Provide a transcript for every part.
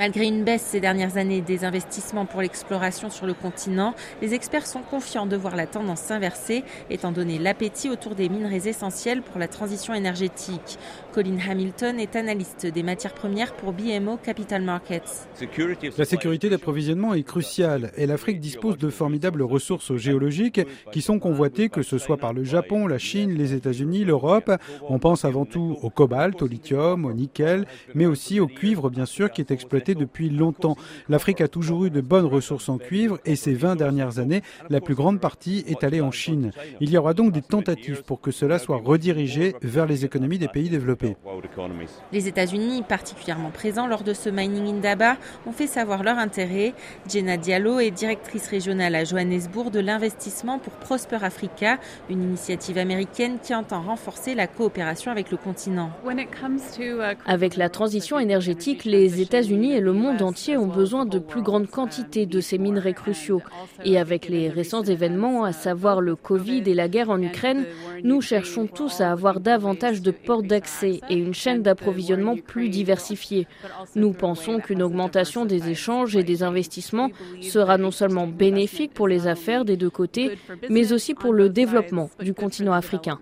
Malgré une baisse ces dernières années des investissements pour l'exploration sur le continent, les experts sont confiants de voir la tendance s'inverser, étant donné l'appétit autour des minerais essentiels pour la transition énergétique. Colin Hamilton est analyste des matières premières pour BMO Capital Markets. La sécurité d'approvisionnement est cruciale et l'Afrique dispose de formidables ressources géologiques qui sont convoitées que ce soit par le Japon, la Chine, les États-Unis, l'Europe. On pense avant tout au cobalt, au lithium, au nickel, mais aussi au cuivre bien sûr qui est exploité depuis longtemps. L'Afrique a toujours eu de bonnes ressources en cuivre et ces 20 dernières années, la plus grande partie est allée en Chine. Il y aura donc des tentatives pour que cela soit redirigé vers les économies des pays développés. Les États-Unis, particulièrement présents lors de ce Mining Indaba, ont fait savoir leur intérêt. Jenna Diallo est directrice régionale à Johannesburg de l'investissement pour Prosper Africa, une initiative américaine qui entend renforcer la coopération avec le continent. Avec la transition énergétique, les États-Unis le monde entier ont besoin de plus grandes quantités de ces minerais cruciaux. Et avec les récents événements, à savoir le Covid et la guerre en Ukraine, nous cherchons tous à avoir davantage de portes d'accès et une chaîne d'approvisionnement plus diversifiée. Nous pensons qu'une augmentation des échanges et des investissements sera non seulement bénéfique pour les affaires des deux côtés, mais aussi pour le développement du continent africain.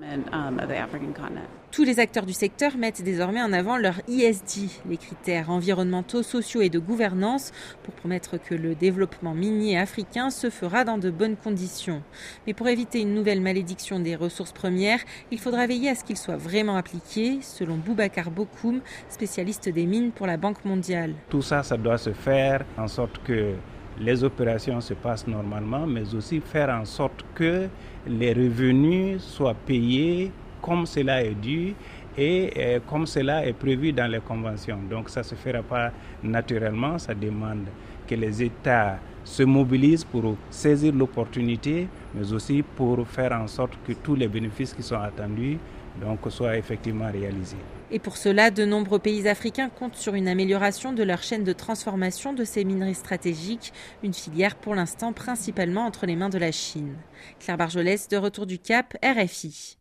Tous les acteurs du secteur mettent désormais en avant leur ISD, les critères environnementaux, sociaux et de gouvernance, pour promettre que le développement minier africain se fera dans de bonnes conditions. Mais pour éviter une nouvelle malédiction des ressources il faudra veiller à ce qu'il soit vraiment appliqué, selon Boubacar Bokoum, spécialiste des mines pour la Banque mondiale. Tout ça, ça doit se faire en sorte que les opérations se passent normalement, mais aussi faire en sorte que les revenus soient payés comme cela est dû et euh, comme cela est prévu dans les conventions. Donc ça ne se fera pas naturellement, ça demande que les États se mobilisent pour saisir l'opportunité, mais aussi pour faire en sorte que tous les bénéfices qui sont attendus donc, soient effectivement réalisés. Et pour cela, de nombreux pays africains comptent sur une amélioration de leur chaîne de transformation de ces minerais stratégiques, une filière pour l'instant principalement entre les mains de la Chine. Claire Barjolès, de retour du Cap, RFI.